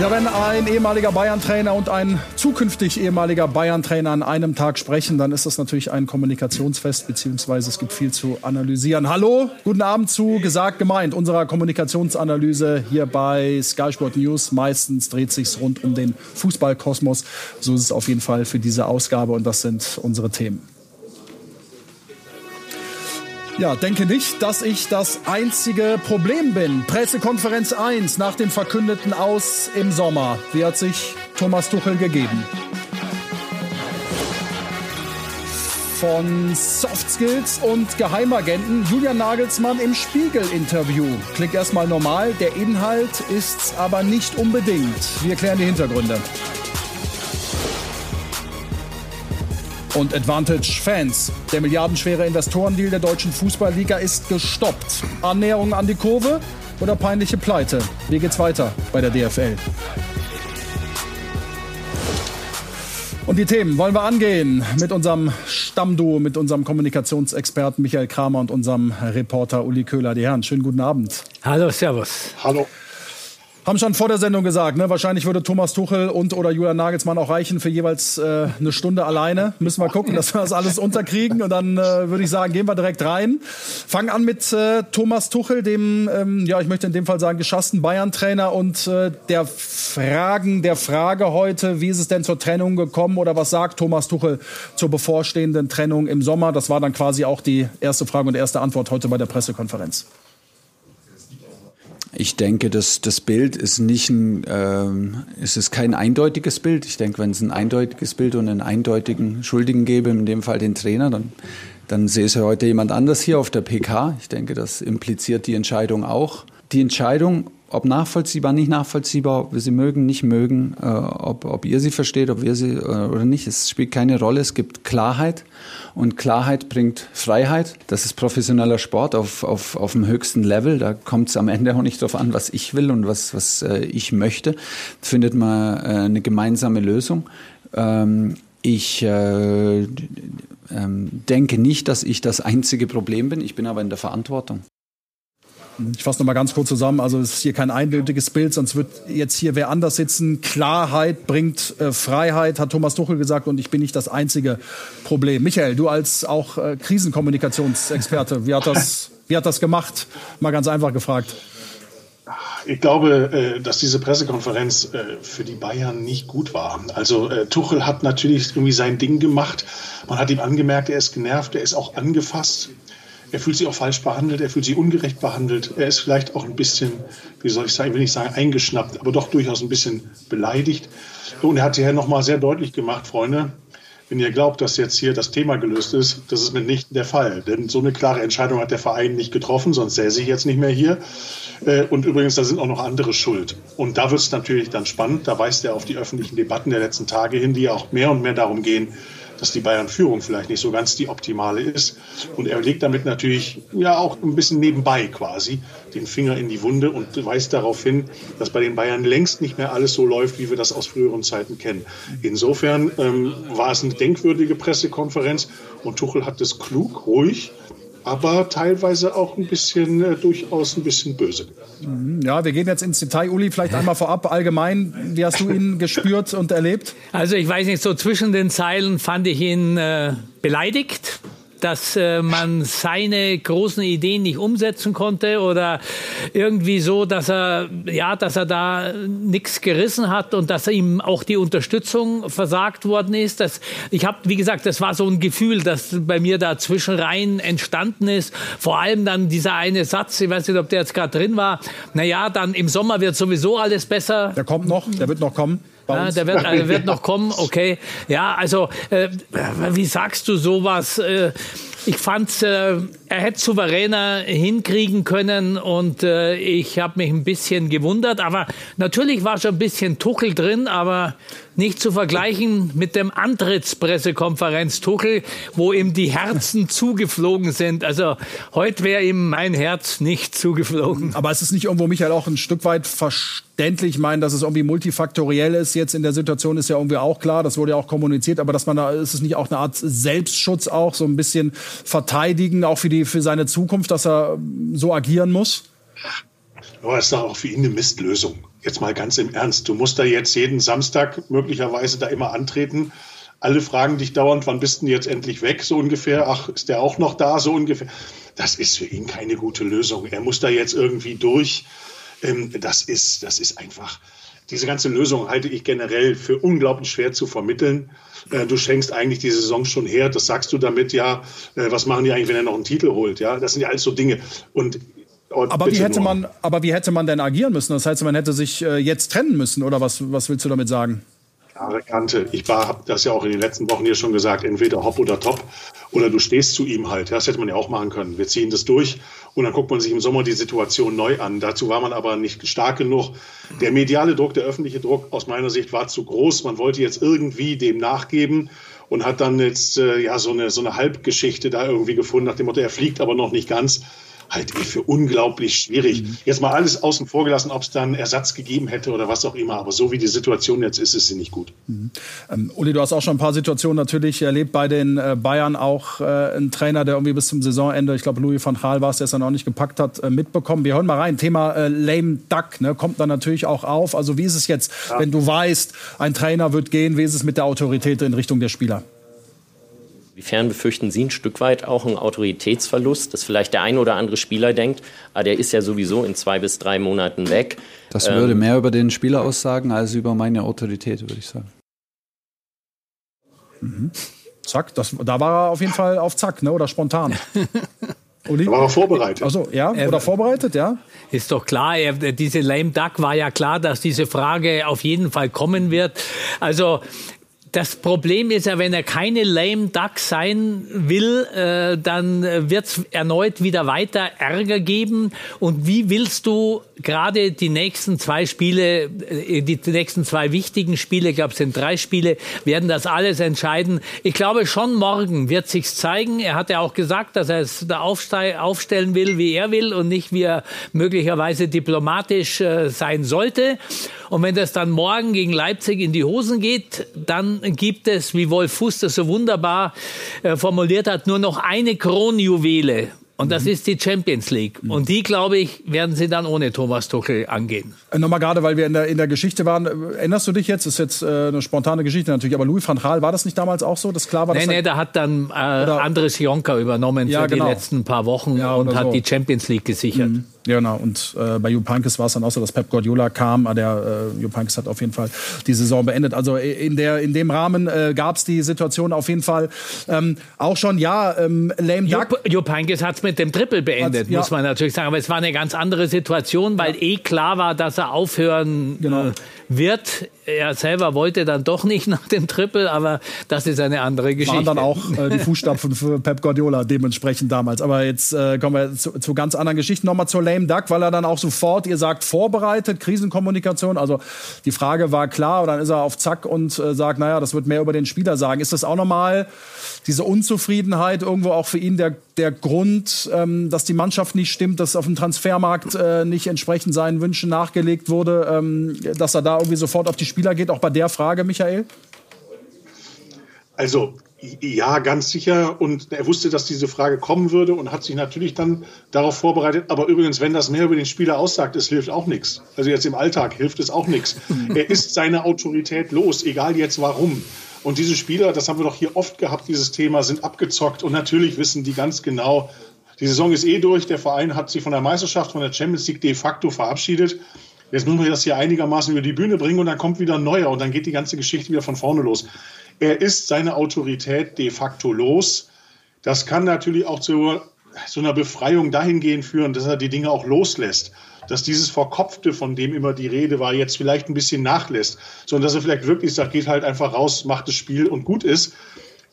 Ja, wenn ein ehemaliger Bayern-Trainer und ein zukünftig ehemaliger Bayern-Trainer an einem Tag sprechen, dann ist das natürlich ein Kommunikationsfest, beziehungsweise es gibt viel zu analysieren. Hallo, guten Abend zu Gesagt gemeint, unserer Kommunikationsanalyse hier bei Sky Sport News. Meistens dreht sich rund um den Fußballkosmos. So ist es auf jeden Fall für diese Ausgabe und das sind unsere Themen. Ja, denke nicht, dass ich das einzige Problem bin. Pressekonferenz 1 nach dem verkündeten Aus im Sommer. Wie hat sich Thomas Tuchel gegeben? Von Soft Skills und Geheimagenten Julian Nagelsmann im Spiegel-Interview. Klingt erstmal normal, der Inhalt ist's aber nicht unbedingt. Wir klären die Hintergründe. Und Advantage Fans. Der milliardenschwere Investorendeal der deutschen Fußballliga ist gestoppt. Annäherung an die Kurve oder peinliche Pleite? Wie geht's weiter bei der DFL? Und die Themen wollen wir angehen mit unserem Stammduo, mit unserem Kommunikationsexperten Michael Kramer und unserem Reporter Uli Köhler. Die Herren, schönen guten Abend. Hallo, Servus. Hallo. Haben schon vor der Sendung gesagt, ne? wahrscheinlich würde Thomas Tuchel und oder Julian Nagelsmann auch reichen für jeweils äh, eine Stunde alleine. Müssen wir gucken, dass wir das alles unterkriegen. Und dann äh, würde ich sagen, gehen wir direkt rein. Fangen an mit äh, Thomas Tuchel, dem, ähm, ja, ich möchte in dem Fall sagen, geschassten Bayern-Trainer und äh, der Fragen, der Frage heute, wie ist es denn zur Trennung gekommen oder was sagt Thomas Tuchel zur bevorstehenden Trennung im Sommer? Das war dann quasi auch die erste Frage und erste Antwort heute bei der Pressekonferenz. Ich denke, das, das Bild ist nicht ein, ähm, es ist kein eindeutiges Bild. Ich denke, wenn es ein eindeutiges Bild und einen eindeutigen Schuldigen gäbe, in dem Fall den Trainer, dann, dann sehe ich heute jemand anders hier auf der PK. Ich denke, das impliziert die Entscheidung auch. Die Entscheidung, ob nachvollziehbar, nicht nachvollziehbar, ob wir sie mögen, nicht mögen, äh, ob, ob ihr sie versteht, ob wir sie äh, oder nicht, es spielt keine Rolle. Es gibt Klarheit und Klarheit bringt Freiheit. Das ist professioneller Sport auf, auf, auf dem höchsten Level. Da kommt es am Ende auch nicht darauf an, was ich will und was, was äh, ich möchte. Findet man äh, eine gemeinsame Lösung. Ähm, ich äh, ähm, denke nicht, dass ich das einzige Problem bin. Ich bin aber in der Verantwortung. Ich fasse noch mal ganz kurz zusammen. Also es ist hier kein eindeutiges Bild, sonst wird jetzt hier wer anders sitzen. Klarheit bringt äh, Freiheit, hat Thomas Tuchel gesagt, und ich bin nicht das einzige Problem. Michael, du als auch äh, Krisenkommunikationsexperte, wie hat das, wie hat das gemacht? Mal ganz einfach gefragt. Ich glaube, äh, dass diese Pressekonferenz äh, für die Bayern nicht gut war. Also äh, Tuchel hat natürlich irgendwie sein Ding gemacht. Man hat ihm angemerkt, er ist genervt, er ist auch angefasst. Er fühlt sich auch falsch behandelt, er fühlt sich ungerecht behandelt. Er ist vielleicht auch ein bisschen, wie soll ich sagen, will ich sagen, eingeschnappt, aber doch durchaus ein bisschen beleidigt. Und er hat hier nochmal sehr deutlich gemacht, Freunde, wenn ihr glaubt, dass jetzt hier das Thema gelöst ist, das ist mitnichten der Fall. Denn so eine klare Entscheidung hat der Verein nicht getroffen, sonst säße ich jetzt nicht mehr hier. Äh, und übrigens, da sind auch noch andere schuld. Und da wird es natürlich dann spannend. Da weist er auf die öffentlichen Debatten der letzten Tage hin, die auch mehr und mehr darum gehen, dass die Bayern-Führung vielleicht nicht so ganz die optimale ist. Und er legt damit natürlich ja auch ein bisschen nebenbei quasi den Finger in die Wunde und weist darauf hin, dass bei den Bayern längst nicht mehr alles so läuft, wie wir das aus früheren Zeiten kennen. Insofern ähm, war es eine denkwürdige Pressekonferenz und Tuchel hat es klug, ruhig aber teilweise auch ein bisschen, äh, durchaus ein bisschen böse. Mhm. Ja, wir gehen jetzt ins Detail. Uli, vielleicht einmal vorab allgemein. Wie hast du ihn gespürt und erlebt? Also ich weiß nicht, so zwischen den Zeilen fand ich ihn äh, beleidigt dass äh, man seine großen Ideen nicht umsetzen konnte oder irgendwie so, dass er ja, dass er da nichts gerissen hat und dass ihm auch die Unterstützung versagt worden ist. Das, ich habe, wie gesagt, das war so ein Gefühl, das bei mir da zwischenrein entstanden ist. Vor allem dann dieser eine Satz, ich weiß nicht, ob der jetzt gerade drin war. Naja, dann im Sommer wird sowieso alles besser. Der kommt noch, der wird noch kommen. Ja, der wird, äh, wird noch kommen, okay. Ja, also, äh, wie sagst du sowas? Äh, ich fand, äh, er hätte souveräner hinkriegen können und äh, ich habe mich ein bisschen gewundert. Aber natürlich war schon ein bisschen Tuchel drin, aber nicht zu vergleichen mit dem Antrittspressekonferenz Tuchel, wo ihm die Herzen zugeflogen sind. Also heute wäre ihm mein Herz nicht zugeflogen. Aber es ist nicht irgendwo, Michael, auch ein Stück weit verständlich. Ich meine, dass es irgendwie multifaktoriell ist. Jetzt in der Situation ist ja irgendwie auch klar, das wurde ja auch kommuniziert, aber dass man da, ist es nicht auch eine Art Selbstschutz auch, so ein bisschen verteidigen, auch für, die, für seine Zukunft, dass er so agieren muss? Aber es ist doch auch für ihn eine Mistlösung. jetzt mal ganz im Ernst, du musst da jetzt jeden Samstag möglicherweise da immer antreten. Alle fragen dich dauernd, wann bist du jetzt endlich weg, so ungefähr. Ach, ist der auch noch da, so ungefähr. Das ist für ihn keine gute Lösung. Er muss da jetzt irgendwie durch. Ähm, das ist, das ist einfach, diese ganze Lösung halte ich generell für unglaublich schwer zu vermitteln. Äh, du schenkst eigentlich die Saison schon her. Das sagst du damit, ja, äh, was machen die eigentlich, wenn er noch einen Titel holt? Ja, das sind ja alles so Dinge. Und aber wie, hätte man, aber wie hätte man denn agieren müssen? Das heißt, man hätte sich äh, jetzt trennen müssen, oder was, was willst du damit sagen? Klare Kante. Ich habe das ja auch in den letzten Wochen hier schon gesagt, entweder hopp oder top. Oder du stehst zu ihm halt. Das hätte man ja auch machen können. Wir ziehen das durch und dann guckt man sich im Sommer die Situation neu an. Dazu war man aber nicht stark genug. Der mediale Druck, der öffentliche Druck aus meiner Sicht war zu groß. Man wollte jetzt irgendwie dem nachgeben und hat dann jetzt äh, ja so eine, so eine Halbgeschichte da irgendwie gefunden, nach dem Motto, er fliegt aber noch nicht ganz halte ich für unglaublich schwierig. Mhm. Jetzt mal alles außen vor gelassen, ob es dann Ersatz gegeben hätte oder was auch immer. Aber so wie die Situation jetzt ist, ist sie nicht gut. Mhm. Ähm, Uli, du hast auch schon ein paar Situationen natürlich erlebt bei den äh, Bayern. Auch äh, ein Trainer, der irgendwie bis zum Saisonende, ich glaube Louis van Gaal war es, der es dann auch nicht gepackt hat, äh, mitbekommen. Wir hören mal rein. Thema äh, Lame Duck ne, kommt dann natürlich auch auf. Also wie ist es jetzt, ja. wenn du weißt, ein Trainer wird gehen, wie ist es mit der Autorität in Richtung der Spieler? Inwiefern befürchten Sie ein Stück weit auch einen Autoritätsverlust, dass vielleicht der ein oder andere Spieler denkt, ah, der ist ja sowieso in zwei bis drei Monaten weg. Das ähm, würde mehr über den Spieler aussagen als über meine Autorität, würde ich sagen. Mhm. Zack, das, da war er auf jeden Fall auf Zack, ne? oder spontan. Uli? Da war er vorbereitet. Also ja, oder äh, vorbereitet, ja. Ist doch klar, er, diese Lame Duck war ja klar, dass diese Frage auf jeden Fall kommen wird. Also das Problem ist ja, wenn er keine lame duck sein will, äh, dann wird es erneut wieder weiter Ärger geben. Und wie willst du gerade die nächsten zwei Spiele, äh, die nächsten zwei wichtigen Spiele, ich glaube es sind drei Spiele, werden das alles entscheiden. Ich glaube schon morgen wird sich's zeigen. Er hat ja auch gesagt, dass er es da aufstellen will, wie er will und nicht wie er möglicherweise diplomatisch äh, sein sollte. Und wenn das dann morgen gegen Leipzig in die Hosen geht, dann gibt es, wie Wolf das so wunderbar äh, formuliert hat, nur noch eine Kronjuwele. Und das mhm. ist die Champions League. Mhm. Und die, glaube ich, werden sie dann ohne Thomas Tuchel angehen. Äh, nochmal gerade, weil wir in der, in der Geschichte waren. Äh, erinnerst du dich jetzt? Das ist jetzt äh, eine spontane Geschichte natürlich. Aber Louis van Gaal, war das nicht damals auch so? Das klar war, nee, nee, da hat dann äh, Andres Jonker übernommen ja, für genau. die letzten paar Wochen ja, und hat so. die Champions League gesichert. Mhm. Ja, genau. Und äh, bei Jupp Heynckes war es dann auch so, dass Pep Guardiola kam. Ah, der äh, Jupp Heynckes hat auf jeden Fall die Saison beendet. Also in, der, in dem Rahmen äh, gab es die Situation auf jeden Fall ähm, auch schon. Ja, ähm, lame duck. Jupp, Heynckes hat es mit dem Triple beendet, ja. muss man natürlich sagen. Aber es war eine ganz andere Situation, weil ja. eh klar war, dass er aufhören genau. äh, wird. Er selber wollte dann doch nicht nach dem Triple, aber das ist eine andere Geschichte. Waren dann auch äh, die Fußstapfen für Pep Guardiola dementsprechend damals. Aber jetzt äh, kommen wir zu, zu ganz anderen Geschichten. Nochmal zur Lame Duck, weil er dann auch sofort, ihr sagt, vorbereitet, Krisenkommunikation. Also die Frage war klar und dann ist er auf Zack und äh, sagt, naja, das wird mehr über den Spieler sagen. Ist das auch nochmal diese Unzufriedenheit irgendwo auch für ihn der, der Grund, ähm, dass die Mannschaft nicht stimmt, dass auf dem Transfermarkt äh, nicht entsprechend seinen Wünschen nachgelegt wurde, ähm, dass er da irgendwie sofort auf die Spieler geht, auch bei der Frage, Michael? Also ja, ganz sicher. Und er wusste, dass diese Frage kommen würde und hat sich natürlich dann darauf vorbereitet. Aber übrigens, wenn das mehr über den Spieler aussagt, es hilft auch nichts. Also jetzt im Alltag hilft es auch nichts. Er ist seine Autorität los, egal jetzt warum. Und diese Spieler, das haben wir doch hier oft gehabt, dieses Thema, sind abgezockt. Und natürlich wissen die ganz genau, die Saison ist eh durch. Der Verein hat sich von der Meisterschaft, von der Champions League de facto verabschiedet. Jetzt müssen wir das hier einigermaßen über die Bühne bringen und dann kommt wieder ein neuer und dann geht die ganze Geschichte wieder von vorne los. Er ist seine Autorität de facto los. Das kann natürlich auch zu so einer Befreiung dahingehend führen, dass er die Dinge auch loslässt. Dass dieses Verkopfte, von dem immer die Rede war, jetzt vielleicht ein bisschen nachlässt, sondern dass er vielleicht wirklich sagt, geht halt einfach raus, macht das Spiel und gut ist.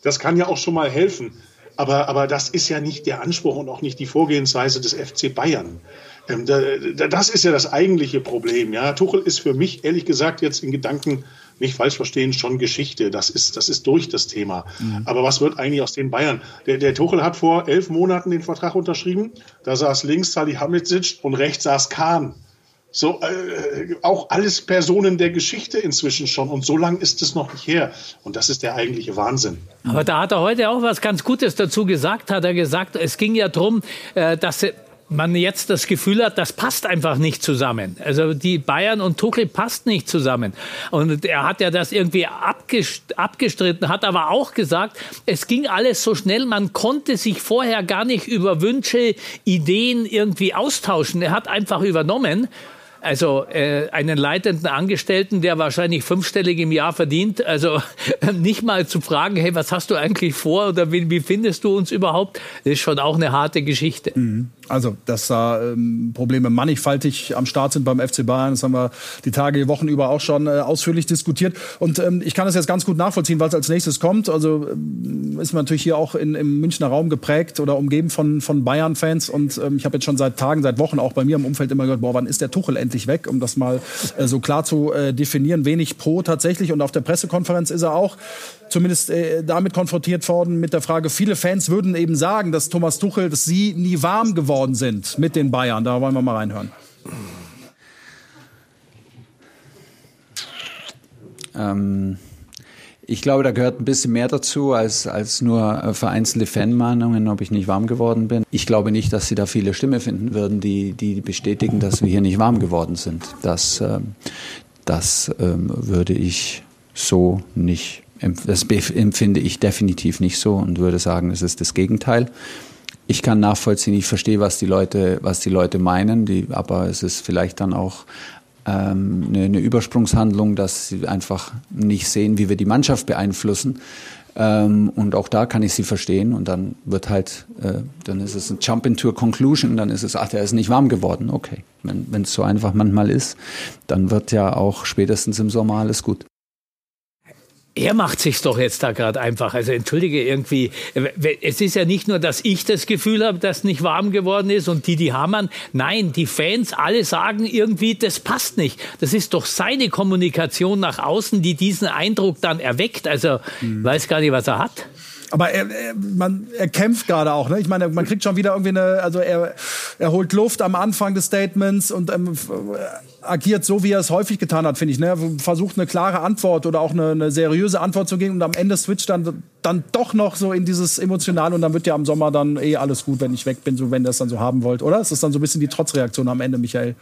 Das kann ja auch schon mal helfen. Aber, aber das ist ja nicht der Anspruch und auch nicht die Vorgehensweise des FC Bayern. Ähm, das ist ja das eigentliche Problem. Ja, Tuchel ist für mich ehrlich gesagt jetzt in Gedanken nicht falsch verstehen, schon Geschichte. Das ist, das ist durch das Thema. Mhm. Aber was wird eigentlich aus den Bayern? Der, der Tuchel hat vor elf Monaten den Vertrag unterschrieben. Da saß links Salihamidzic und rechts saß Kahn. So, äh, auch alles Personen der Geschichte inzwischen schon. Und so lang ist es noch nicht her. Und das ist der eigentliche Wahnsinn. Aber da hat er heute auch was ganz Gutes dazu gesagt. Hat er gesagt, es ging ja darum, äh, dass man jetzt das Gefühl hat, das passt einfach nicht zusammen. Also die Bayern und Tuchel passt nicht zusammen. Und er hat ja das irgendwie abgestritten, hat aber auch gesagt, es ging alles so schnell, man konnte sich vorher gar nicht über Wünsche, Ideen irgendwie austauschen. Er hat einfach übernommen. Also äh, einen leitenden Angestellten, der wahrscheinlich fünfstellig im Jahr verdient, also nicht mal zu fragen, hey, was hast du eigentlich vor oder wie, wie findest du uns überhaupt, das ist schon auch eine harte Geschichte. Mhm. Also, dass da ähm, Probleme mannigfaltig am Start sind beim FC Bayern, das haben wir die Tage, die Wochen über auch schon äh, ausführlich diskutiert. Und ähm, ich kann das jetzt ganz gut nachvollziehen, was als nächstes kommt. Also ähm, ist man natürlich hier auch in, im Münchner Raum geprägt oder umgeben von, von Bayern-Fans. Und ähm, ich habe jetzt schon seit Tagen, seit Wochen auch bei mir im Umfeld immer gehört, boah, wann ist der Tuchel endlich weg, um das mal äh, so klar zu äh, definieren. Wenig pro tatsächlich. Und auf der Pressekonferenz ist er auch zumindest äh, damit konfrontiert worden mit der Frage, viele Fans würden eben sagen, dass Thomas Tuchel, dass sie nie warm geworden sind mit den Bayern. Da wollen wir mal reinhören. Ähm, ich glaube, da gehört ein bisschen mehr dazu als, als nur äh, vereinzelte Fanmahnungen, ob ich nicht warm geworden bin. Ich glaube nicht, dass Sie da viele Stimmen finden würden, die, die bestätigen, dass wir hier nicht warm geworden sind. Das, ähm, das ähm, würde ich so nicht das empfinde ich definitiv nicht so und würde sagen, es ist das Gegenteil. Ich kann nachvollziehen, ich verstehe, was die Leute, was die Leute meinen, die, aber es ist vielleicht dann auch ähm, eine, eine Übersprungshandlung, dass sie einfach nicht sehen, wie wir die Mannschaft beeinflussen. Ähm, und auch da kann ich sie verstehen. Und dann wird halt, äh, dann ist es ein Jump into a Conclusion, dann ist es, ach, der ist nicht warm geworden. Okay. Wenn es so einfach manchmal ist, dann wird ja auch spätestens im Sommer alles gut er macht sich's doch jetzt da gerade einfach. Also entschuldige irgendwie, es ist ja nicht nur, dass ich das Gefühl habe, dass nicht warm geworden ist und die, die hammern. Nein, die Fans alle sagen irgendwie, das passt nicht. Das ist doch seine Kommunikation nach außen, die diesen Eindruck dann erweckt. Also mhm. weiß gar nicht, was er hat. Aber er, er, man, er kämpft gerade auch. Ne? Ich meine, man kriegt schon wieder irgendwie eine, also er, er holt Luft am Anfang des Statements und ähm, agiert so, wie er es häufig getan hat, finde ich. Ne? Versucht eine klare Antwort oder auch eine, eine, seriöse Antwort zu geben und am Ende switcht dann, dann doch noch so in dieses Emotionale und dann wird ja am Sommer dann eh alles gut, wenn ich weg bin, so wenn ihr es dann so haben wollt, oder? Ist das dann so ein bisschen die Trotzreaktion am Ende, Michael?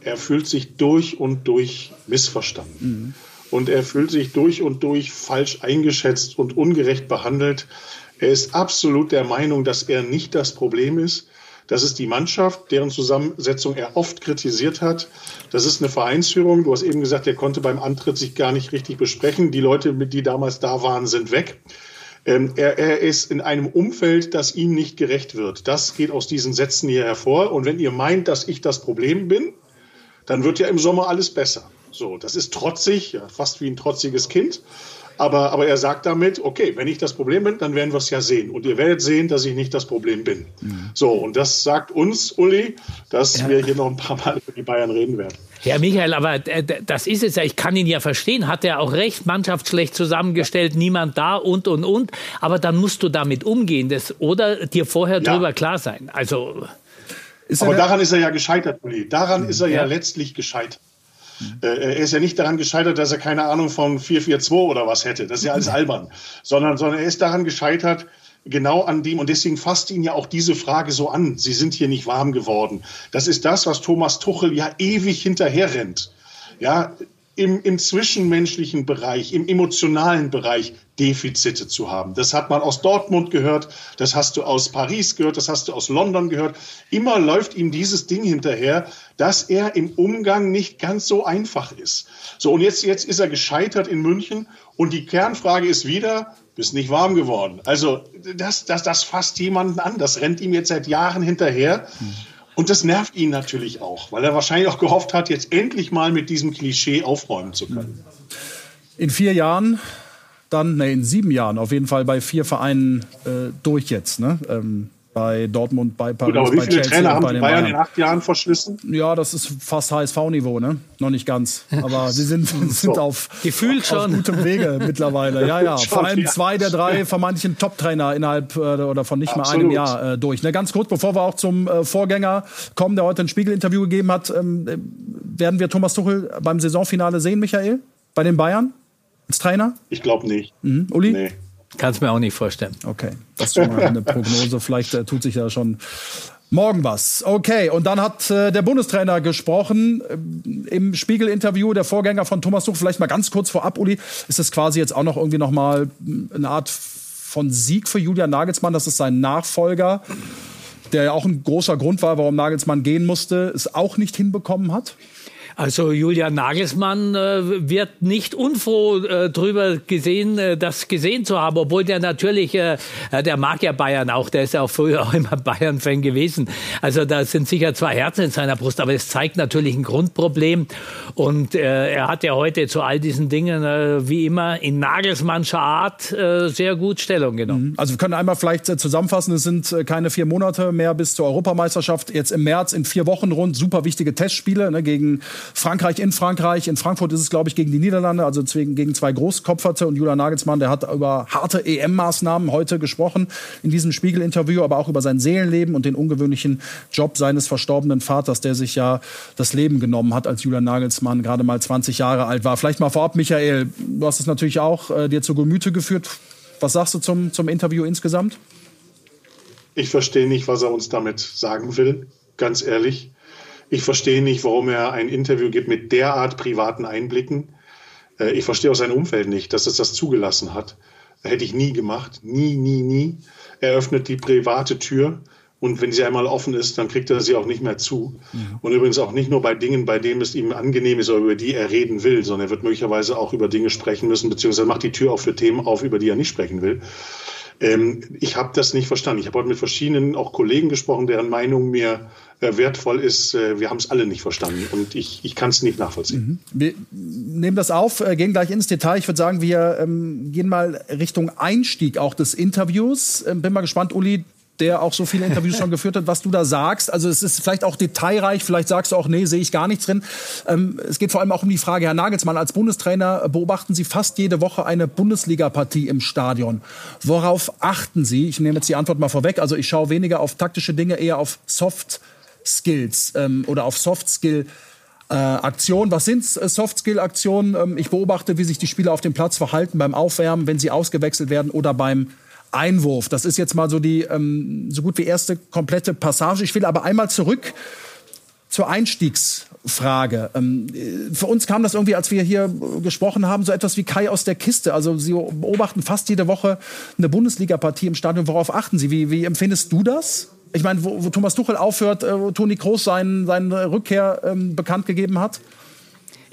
Er fühlt sich durch und durch missverstanden. Mhm und er fühlt sich durch und durch falsch eingeschätzt und ungerecht behandelt. Er ist absolut der Meinung, dass er nicht das Problem ist. Das ist die Mannschaft, deren Zusammensetzung er oft kritisiert hat. Das ist eine Vereinsführung. Du hast eben gesagt, er konnte beim Antritt sich gar nicht richtig besprechen. Die Leute, die damals da waren, sind weg. Ähm, er, er ist in einem Umfeld, das ihm nicht gerecht wird. Das geht aus diesen Sätzen hier hervor. Und wenn ihr meint, dass ich das Problem bin, dann wird ja im Sommer alles besser. So, das ist trotzig, ja, fast wie ein trotziges Kind. Aber, aber er sagt damit, okay, wenn ich das Problem bin, dann werden wir es ja sehen. Und ihr werdet sehen, dass ich nicht das Problem bin. Mhm. So, und das sagt uns, Uli, dass ja. wir hier noch ein paar Mal über die Bayern reden werden. Ja, Michael, aber äh, das ist es ja. Ich kann ihn ja verstehen. Hat er auch recht. Mannschaft schlecht zusammengestellt, niemand da und, und, und. Aber dann musst du damit umgehen. Das, oder dir vorher ja. drüber klar sein. Also. aber daran ist er ja gescheitert, Uli. Daran mhm. ist er ja, ja letztlich gescheitert. Äh, er ist ja nicht daran gescheitert, dass er keine Ahnung von 442 oder was hätte. Das ist ja alles albern. Sondern, sondern er ist daran gescheitert, genau an dem, und deswegen fasst ihn ja auch diese Frage so an. Sie sind hier nicht warm geworden. Das ist das, was Thomas Tuchel ja ewig hinterher rennt. Ja, im, im zwischenmenschlichen Bereich, im emotionalen Bereich Defizite zu haben. Das hat man aus Dortmund gehört, das hast du aus Paris gehört, das hast du aus London gehört. Immer läuft ihm dieses Ding hinterher, dass er im Umgang nicht ganz so einfach ist. So, und jetzt, jetzt ist er gescheitert in München und die Kernfrage ist wieder, bist nicht warm geworden. Also das, das, das fasst jemanden an, das rennt ihm jetzt seit Jahren hinterher. Mhm. Und das nervt ihn natürlich auch, weil er wahrscheinlich auch gehofft hat, jetzt endlich mal mit diesem Klischee aufräumen zu können. In vier Jahren, dann, ne, in sieben Jahren auf jeden Fall bei vier Vereinen äh, durch jetzt. Ne? Ähm, bei Dortmund, bei Paris, Gut, aber wie viele Chelsea Trainer haben die Bayern, Bayern in acht Jahren verschlissen? Ja, das ist fast HSV-Niveau, ne? Noch nicht ganz. Aber sie sind, sind auf, Gefühlt schon. auf gutem Wege mittlerweile. Ja, ja. Vor allem zwei der drei vermeintlichen Top-Trainer innerhalb äh, oder von nicht Absolut. mal einem Jahr äh, durch. Ne? Ganz kurz, bevor wir auch zum äh, Vorgänger kommen, der heute ein Spiegel-Interview gegeben hat, ähm, äh, werden wir Thomas Tuchel beim Saisonfinale sehen, Michael? Bei den Bayern? Als Trainer? Ich glaube nicht. Mhm. Uli? Nee. Kannst mir auch nicht vorstellen. Okay, das ist schon mal eine Prognose. Vielleicht äh, tut sich ja schon Morgen was. Okay, und dann hat äh, der Bundestrainer gesprochen äh, im Spiegel-Interview, der Vorgänger von Thomas Tuchel. Vielleicht mal ganz kurz vorab, Uli, ist es quasi jetzt auch noch irgendwie noch mal eine Art von Sieg für Julian Nagelsmann, das ist sein Nachfolger, der ja auch ein großer Grund war, warum Nagelsmann gehen musste, es auch nicht hinbekommen hat? Also Julian Nagelsmann äh, wird nicht unfroh äh, drüber gesehen, äh, das gesehen zu haben, obwohl der natürlich, äh, der mag ja Bayern auch, der ist ja auch früher auch immer Bayern-Fan gewesen. Also da sind sicher zwei Herzen in seiner Brust, aber es zeigt natürlich ein Grundproblem. Und äh, er hat ja heute zu all diesen Dingen, äh, wie immer, in Nagelsmannscher Art äh, sehr gut Stellung genommen. Mhm. Also wir können einmal vielleicht äh, zusammenfassen, es sind äh, keine vier Monate mehr bis zur Europameisterschaft. Jetzt im März in vier Wochen rund, super wichtige Testspiele ne, gegen Frankreich in Frankreich. In Frankfurt ist es, glaube ich, gegen die Niederlande, also gegen zwei Großkopferte. Und Julian Nagelsmann, der hat über harte EM-Maßnahmen heute gesprochen in diesem Spiegel-Interview, aber auch über sein Seelenleben und den ungewöhnlichen Job seines verstorbenen Vaters, der sich ja das Leben genommen hat, als Julian Nagelsmann gerade mal 20 Jahre alt war. Vielleicht mal vorab, Michael, du hast es natürlich auch äh, dir zu Gemüte geführt. Was sagst du zum, zum Interview insgesamt? Ich verstehe nicht, was er uns damit sagen will, ganz ehrlich. Ich verstehe nicht, warum er ein Interview gibt mit derart privaten Einblicken. Äh, ich verstehe auch sein Umfeld nicht, dass es das zugelassen hat. Hätte ich nie gemacht. Nie, nie, nie. Er öffnet die private Tür und wenn sie einmal offen ist, dann kriegt er sie auch nicht mehr zu. Mhm. Und übrigens auch nicht nur bei Dingen, bei denen es ihm angenehm ist oder über die er reden will, sondern er wird möglicherweise auch über Dinge sprechen müssen, beziehungsweise macht die Tür auch für Themen auf, über die er nicht sprechen will. Ähm, ich habe das nicht verstanden. Ich habe heute mit verschiedenen auch Kollegen gesprochen, deren Meinung mir wertvoll ist. Äh, wir haben es alle nicht verstanden und ich, ich kann es nicht nachvollziehen. Mhm. Wir nehmen das auf, äh, gehen gleich ins Detail. Ich würde sagen, wir ähm, gehen mal Richtung Einstieg auch des Interviews. Ähm, bin mal gespannt, Uli, der auch so viele Interviews schon geführt hat, was du da sagst. Also es ist vielleicht auch detailreich, vielleicht sagst du auch, nee, sehe ich gar nichts drin. Ähm, es geht vor allem auch um die Frage, Herr Nagelsmann, als Bundestrainer beobachten Sie fast jede Woche eine Bundesliga-Partie im Stadion. Worauf achten Sie? Ich nehme jetzt die Antwort mal vorweg. Also ich schaue weniger auf taktische Dinge, eher auf Soft Skills ähm, oder auf Soft Skill. Äh, Aktionen. Was sind äh, Soft-Skill-Aktionen? Ähm, ich beobachte, wie sich die Spieler auf dem Platz verhalten beim Aufwärmen, wenn sie ausgewechselt werden oder beim Einwurf. Das ist jetzt mal so die ähm, so gut wie erste komplette Passage. Ich will aber einmal zurück zur Einstiegsfrage. Ähm, für uns kam das irgendwie, als wir hier gesprochen haben, so etwas wie Kai aus der Kiste. Also Sie beobachten fast jede Woche eine Bundesliga-Partie im Stadion. Worauf achten Sie? Wie, wie empfindest du das? Ich meine, wo, wo Thomas Tuchel aufhört, äh, wo Toni Kroos sein, seine Rückkehr ähm, bekannt gegeben hat?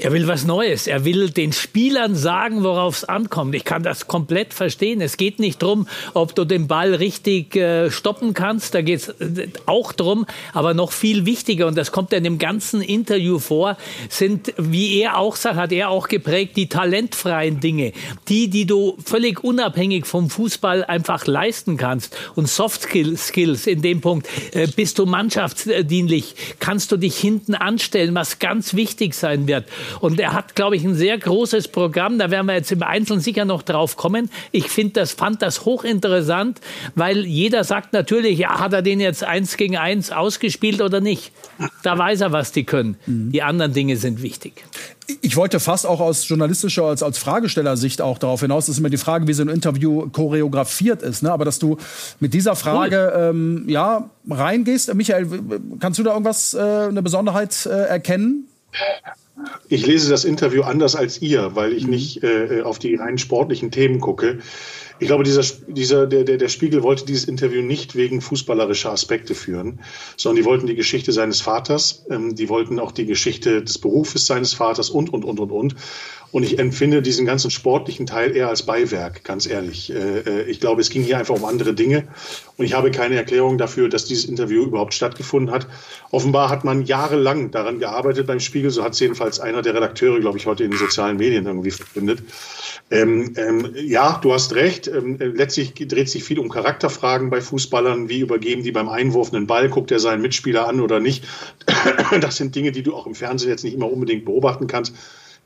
Er will was Neues. Er will den Spielern sagen, worauf es ankommt. Ich kann das komplett verstehen. Es geht nicht darum, ob du den Ball richtig äh, stoppen kannst. Da geht es äh, auch drum. Aber noch viel wichtiger, und das kommt in dem ganzen Interview vor, sind, wie er auch sagt, hat er auch geprägt, die talentfreien Dinge. Die, die du völlig unabhängig vom Fußball einfach leisten kannst. Und Soft Skills in dem Punkt. Äh, bist du mannschaftsdienlich? Kannst du dich hinten anstellen, was ganz wichtig sein wird. Und er hat, glaube ich, ein sehr großes Programm. Da werden wir jetzt im Einzelnen sicher noch drauf kommen. Ich finde das, fand das hochinteressant, weil jeder sagt natürlich, ja, hat er den jetzt eins gegen eins ausgespielt oder nicht? Da weiß er, was die können. Mhm. Die anderen Dinge sind wichtig. Ich wollte fast auch aus journalistischer, als, als Fragestellersicht auch darauf hinaus, das ist immer die Frage, wie so ein Interview choreografiert ist. Ne? Aber dass du mit dieser Frage cool. ähm, ja, reingehst. Michael, kannst du da irgendwas, äh, eine Besonderheit äh, erkennen? Ich lese das Interview anders als ihr, weil ich mhm. nicht äh, auf die rein sportlichen Themen gucke. Ich glaube, dieser, dieser, der, der, der Spiegel wollte dieses Interview nicht wegen fußballerischer Aspekte führen, sondern die wollten die Geschichte seines Vaters, ähm, die wollten auch die Geschichte des Berufes seines Vaters und, und, und, und, und. Und ich empfinde diesen ganzen sportlichen Teil eher als Beiwerk, ganz ehrlich. Äh, äh, ich glaube, es ging hier einfach um andere Dinge. Und ich habe keine Erklärung dafür, dass dieses Interview überhaupt stattgefunden hat. Offenbar hat man jahrelang daran gearbeitet beim Spiegel. So hat es jedenfalls einer der Redakteure, glaube ich, heute in den sozialen Medien irgendwie verbindet. Ähm, ähm, ja, du hast recht. Ähm, letztlich dreht sich viel um Charakterfragen bei Fußballern. Wie übergeben die beim Einwurf einen Ball? Guckt er seinen Mitspieler an oder nicht? Das sind Dinge, die du auch im Fernsehen jetzt nicht immer unbedingt beobachten kannst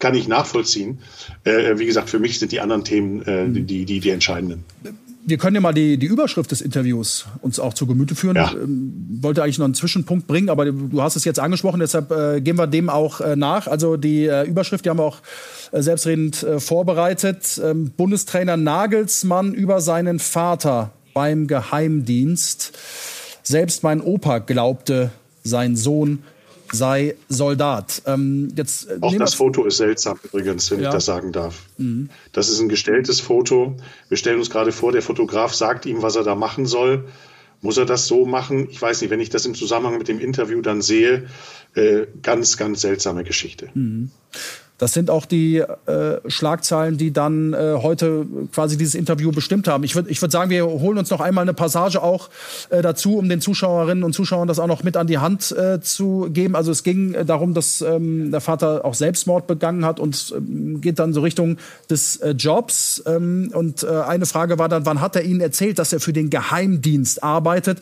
kann ich nachvollziehen. Äh, wie gesagt, für mich sind die anderen Themen äh, die, die, die entscheidenden. Wir können ja mal die, die Überschrift des Interviews uns auch zu Gemüte führen. Ja. Ich ähm, wollte eigentlich noch einen Zwischenpunkt bringen, aber du hast es jetzt angesprochen, deshalb äh, gehen wir dem auch äh, nach. Also die äh, Überschrift, die haben wir auch äh, selbstredend vorbereitet. Ähm, Bundestrainer Nagelsmann über seinen Vater beim Geheimdienst. Selbst mein Opa glaubte, sein Sohn sei Soldat. Ähm, jetzt, äh, Auch das Foto ist seltsam übrigens, wenn ja. ich das sagen darf. Mhm. Das ist ein gestelltes Foto. Wir stellen uns gerade vor, der Fotograf sagt ihm, was er da machen soll. Muss er das so machen? Ich weiß nicht, wenn ich das im Zusammenhang mit dem Interview dann sehe, äh, ganz, ganz seltsame Geschichte. Mhm. Das sind auch die äh, Schlagzeilen, die dann äh, heute quasi dieses Interview bestimmt haben. Ich würde ich würd sagen, wir holen uns noch einmal eine Passage auch äh, dazu, um den Zuschauerinnen und Zuschauern das auch noch mit an die Hand äh, zu geben. Also es ging äh, darum, dass ähm, der Vater auch Selbstmord begangen hat und ähm, geht dann so Richtung des äh, Jobs. Ähm, und äh, eine Frage war dann, wann hat er Ihnen erzählt, dass er für den Geheimdienst arbeitet?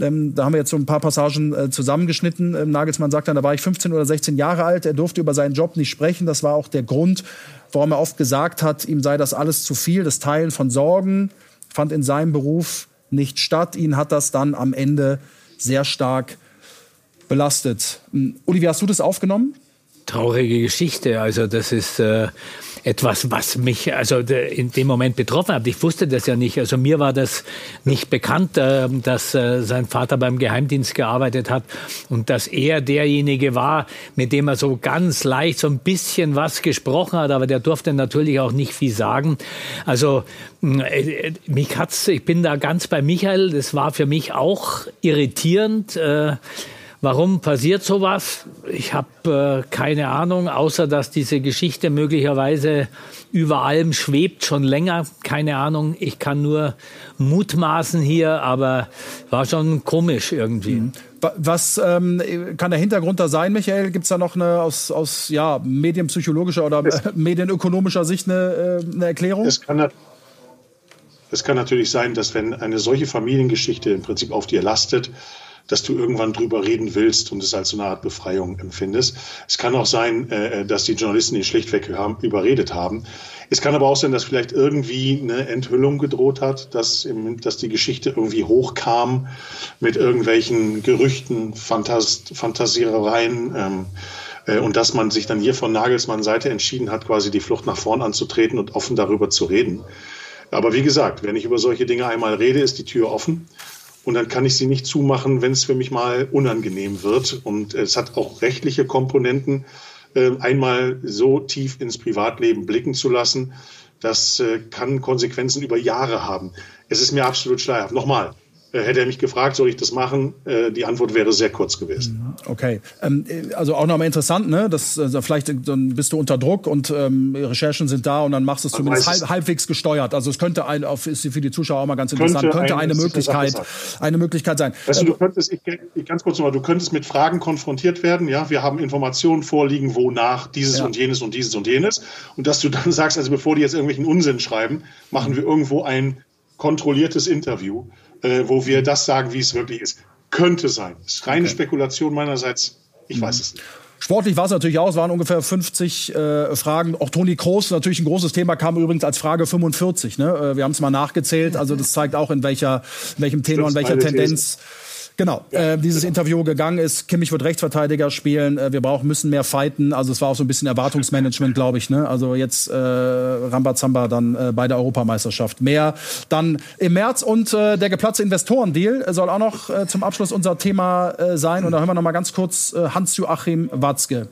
Ähm, da haben wir jetzt so ein paar Passagen äh, zusammengeschnitten. Ähm, Nagelsmann sagt dann, da war ich 15 oder 16 Jahre alt. Er durfte über seinen Job nicht sprechen. Das war auch der Grund, warum er oft gesagt hat, ihm sei das alles zu viel. Das Teilen von Sorgen fand in seinem Beruf nicht statt. Ihn hat das dann am Ende sehr stark belastet. Ähm, Uli, wie hast du das aufgenommen? Traurige Geschichte. Also das ist äh, etwas, was mich also in dem Moment betroffen hat. Ich wusste das ja nicht. Also mir war das nicht bekannt, äh, dass äh, sein Vater beim Geheimdienst gearbeitet hat und dass er derjenige war, mit dem er so ganz leicht so ein bisschen was gesprochen hat, aber der durfte natürlich auch nicht viel sagen. Also äh, mich hat's, ich bin da ganz bei Michael. Das war für mich auch irritierend. Warum passiert sowas? Ich habe äh, keine Ahnung, außer dass diese Geschichte möglicherweise über allem schwebt, schon länger. Keine Ahnung, ich kann nur mutmaßen hier, aber war schon komisch irgendwie. Mhm. Was ähm, kann der Hintergrund da sein, Michael? Gibt es da noch eine aus, aus ja, medienpsychologischer oder es, medienökonomischer Sicht eine, äh, eine Erklärung? Es kann, es kann natürlich sein, dass wenn eine solche Familiengeschichte im Prinzip auf dir lastet, dass du irgendwann drüber reden willst und es als so eine Art Befreiung empfindest. Es kann auch sein, äh, dass die Journalisten ihn schlichtweg überredet haben. Es kann aber auch sein, dass vielleicht irgendwie eine Enthüllung gedroht hat, dass, im, dass die Geschichte irgendwie hochkam mit irgendwelchen Gerüchten, Fantas Fantasierereien. Ähm, äh, und dass man sich dann hier von Nagelsmann Seite entschieden hat, quasi die Flucht nach vorn anzutreten und offen darüber zu reden. Aber wie gesagt, wenn ich über solche Dinge einmal rede, ist die Tür offen. Und dann kann ich sie nicht zumachen, wenn es für mich mal unangenehm wird. Und es hat auch rechtliche Komponenten, äh, einmal so tief ins Privatleben blicken zu lassen. Das äh, kann Konsequenzen über Jahre haben. Es ist mir absolut schleierhaft. Nochmal, hätte er mich gefragt, soll ich das machen? Äh, die Antwort wäre sehr kurz gewesen. Mhm, okay, ähm, also auch nochmal interessant, ne? Das, also vielleicht dann bist du unter Druck und ähm, Recherchen sind da und dann machst du es zumindest halb, halbwegs gesteuert. Also es könnte ein, auf, ist für die Zuschauer auch mal ganz interessant, könnte, könnte eine Möglichkeit, eine Möglichkeit sein. Weißt du, du könntest, ich, ich, ganz kurz nochmal, du könntest mit Fragen konfrontiert werden. Ja, wir haben Informationen vorliegen, wonach dieses ja. und jenes und dieses und jenes, und dass du dann sagst, also bevor die jetzt irgendwelchen Unsinn schreiben, machen wir irgendwo ein kontrolliertes Interview äh, wo wir das sagen, wie es wirklich ist. Könnte sein. Das ist reine okay. Spekulation meinerseits. Ich mhm. weiß es nicht. Sportlich war es natürlich auch, es waren ungefähr 50 äh, Fragen. Auch Toni Kroos, natürlich ein großes Thema, kam übrigens als Frage 45. Ne? Äh, wir haben es mal nachgezählt, also das zeigt auch, in, welcher, in welchem Tenor, in welcher Tendenz. These Genau, ja, äh, dieses genau. Interview gegangen ist. Kimmich wird Rechtsverteidiger spielen. Äh, wir brauchen, müssen mehr fighten. Also es war auch so ein bisschen Erwartungsmanagement, glaube ich. Ne? Also jetzt äh, Rambazamba dann äh, bei der Europameisterschaft. Mehr dann im März und äh, der geplatzte Investorendeal soll auch noch äh, zum Abschluss unser Thema äh, sein. Und da hören wir noch mal ganz kurz Hans-Joachim Watzke.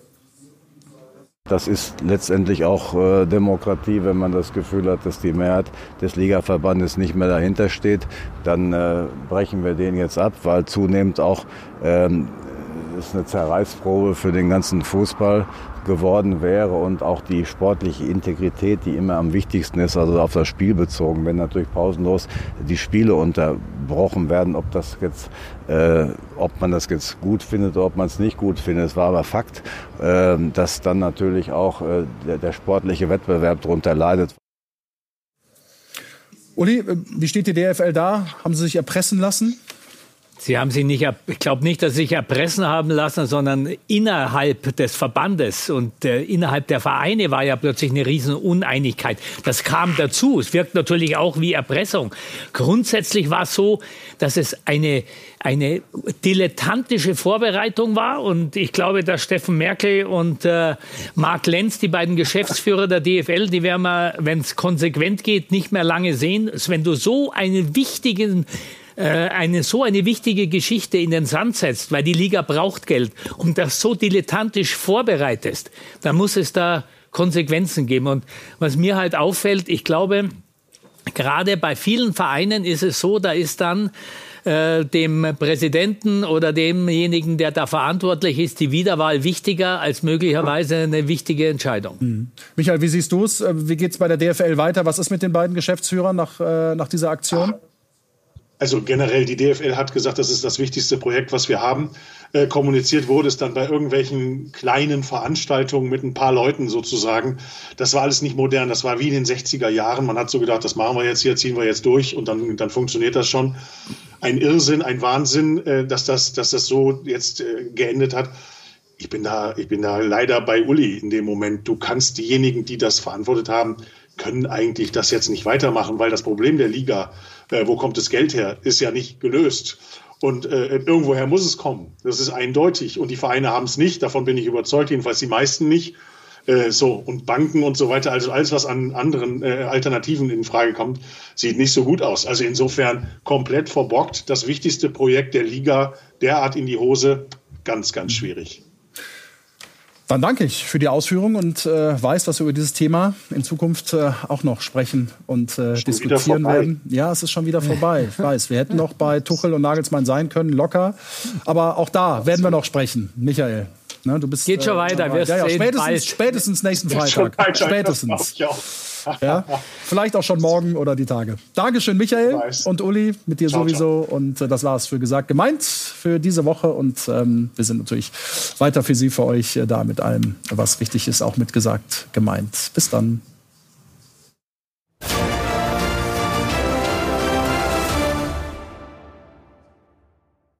Das ist letztendlich auch äh, Demokratie, wenn man das Gefühl hat, dass die Mehrheit des Ligaverbandes nicht mehr dahinter steht. Dann äh, brechen wir den jetzt ab, weil zunehmend auch ähm, ist eine Zerreißprobe für den ganzen Fußball geworden wäre und auch die sportliche Integrität, die immer am wichtigsten ist, also auf das Spiel bezogen, wenn natürlich pausenlos die Spiele unterbrochen werden, ob das jetzt, äh, ob man das jetzt gut findet oder ob man es nicht gut findet. Es war aber Fakt, äh, dass dann natürlich auch äh, der, der sportliche Wettbewerb darunter leidet. Uli, äh, wie steht die DFL da? Haben Sie sich erpressen lassen? Sie haben sich nicht, ich glaube nicht, dass Sie sich erpressen haben lassen, sondern innerhalb des Verbandes und äh, innerhalb der Vereine war ja plötzlich eine riesen Uneinigkeit. Das kam dazu. Es wirkt natürlich auch wie Erpressung. Grundsätzlich war es so, dass es eine, eine dilettantische Vorbereitung war und ich glaube, dass Steffen Merkel und äh, Marc Lenz, die beiden Geschäftsführer der DFL, die werden wir, wenn es konsequent geht, nicht mehr lange sehen. Wenn du so einen wichtigen eine so eine wichtige Geschichte in den Sand setzt, weil die Liga braucht Geld und das so dilettantisch vorbereitest, dann muss es da Konsequenzen geben. Und was mir halt auffällt, ich glaube, gerade bei vielen Vereinen ist es so, da ist dann äh, dem Präsidenten oder demjenigen, der da verantwortlich ist, die Wiederwahl wichtiger als möglicherweise eine wichtige Entscheidung. Mhm. Michael, wie siehst du es? Äh, wie geht es bei der DFL weiter? Was ist mit den beiden Geschäftsführern nach, äh, nach dieser Aktion? Also generell, die DFL hat gesagt, das ist das wichtigste Projekt, was wir haben. Äh, kommuniziert wurde es dann bei irgendwelchen kleinen Veranstaltungen mit ein paar Leuten sozusagen. Das war alles nicht modern, das war wie in den 60er Jahren. Man hat so gedacht, das machen wir jetzt hier, ziehen wir jetzt durch und dann, dann funktioniert das schon. Ein Irrsinn, ein Wahnsinn, äh, dass, das, dass das so jetzt äh, geendet hat. Ich bin, da, ich bin da leider bei Uli in dem Moment. Du kannst diejenigen, die das verantwortet haben, können eigentlich das jetzt nicht weitermachen, weil das Problem der Liga äh, wo kommt das Geld her, ist ja nicht gelöst. Und äh, irgendwoher muss es kommen. Das ist eindeutig. Und die Vereine haben es nicht. Davon bin ich überzeugt. Jedenfalls die meisten nicht. Äh, so und Banken und so weiter. Also alles, was an anderen äh, Alternativen in Frage kommt, sieht nicht so gut aus. Also insofern komplett verbockt. Das wichtigste Projekt der Liga derart in die Hose. Ganz, ganz schwierig. Dann danke ich für die Ausführung und äh, weiß, dass wir über dieses Thema in Zukunft äh, auch noch sprechen und äh, diskutieren werden. Ja, es ist schon wieder vorbei. Ich weiß, wir hätten noch bei Tuchel und Nagelsmann sein können, locker. Aber auch da werden wir noch sprechen. Michael, ne, du bist. Geht schon äh, weiter. Wir ja, ja, spätestens, spätestens nächsten Freitag. Spätestens. Ja, vielleicht auch schon morgen oder die Tage. Dankeschön, Michael und Uli, mit dir ciao, sowieso. Ciao. Und äh, das war es für gesagt gemeint für diese Woche. Und ähm, wir sind natürlich weiter für Sie, für euch äh, da mit allem, was wichtig ist, auch mitgesagt gemeint. Bis dann.